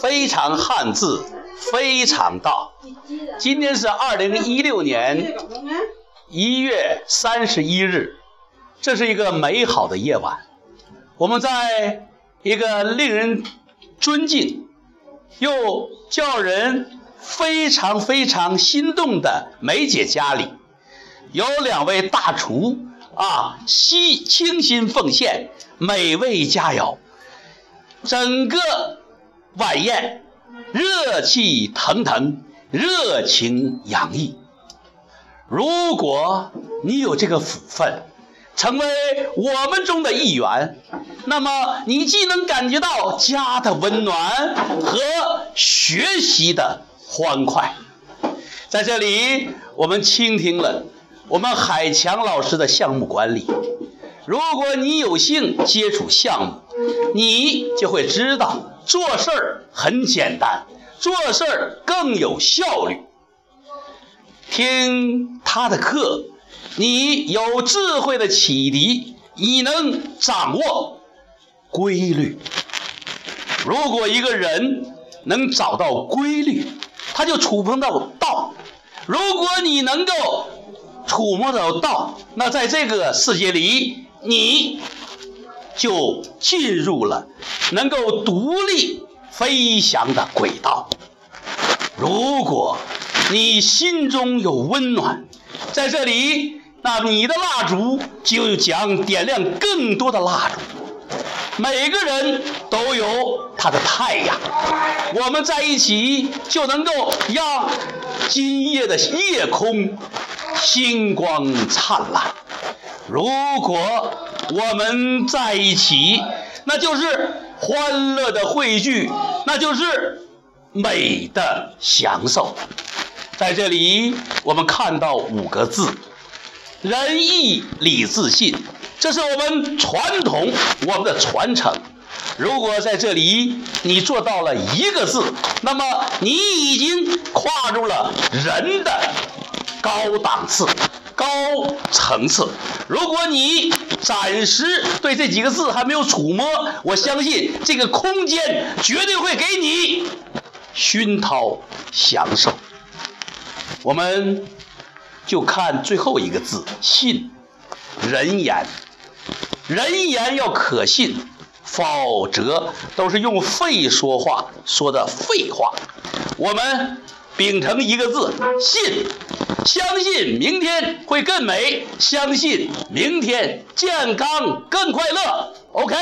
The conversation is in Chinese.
非常汉字，非常道。今天是二零一六年一月三十一日，这是一个美好的夜晚。我们在一个令人尊敬又叫人非常非常心动的梅姐家里，有两位大厨啊，悉倾心奉献美味佳肴，整个晚宴热气腾腾，热情洋溢。如果你有这个福分，成为我们中的一员，那么你既能感觉到家的温暖和学习的欢快。在这里，我们倾听了我们海强老师的项目管理。如果你有幸接触项目，你就会知道做事儿很简单，做事儿更有效率。听他的课。你有智慧的启迪，你能掌握规律。如果一个人能找到规律，他就触碰到道。如果你能够触摸到道，那在这个世界里，你就进入了能够独立飞翔的轨道。如果你心中有温暖，在这里。那你的蜡烛就将点亮更多的蜡烛。每个人都有他的太阳，我们在一起就能够让今夜的夜空星光灿烂。如果我们在一起，那就是欢乐的汇聚，那就是美的享受。在这里，我们看到五个字。仁义礼智信，这是我们传统，我们的传承。如果在这里你做到了一个字，那么你已经跨入了人的高档次、高层次。如果你暂时对这几个字还没有触摸，我相信这个空间绝对会给你熏陶享受。我们。就看最后一个字“信”，人言，人言要可信，否则都是用废说话说的废话。我们秉承一个字“信”，相信明天会更美，相信明天健康更快乐。OK。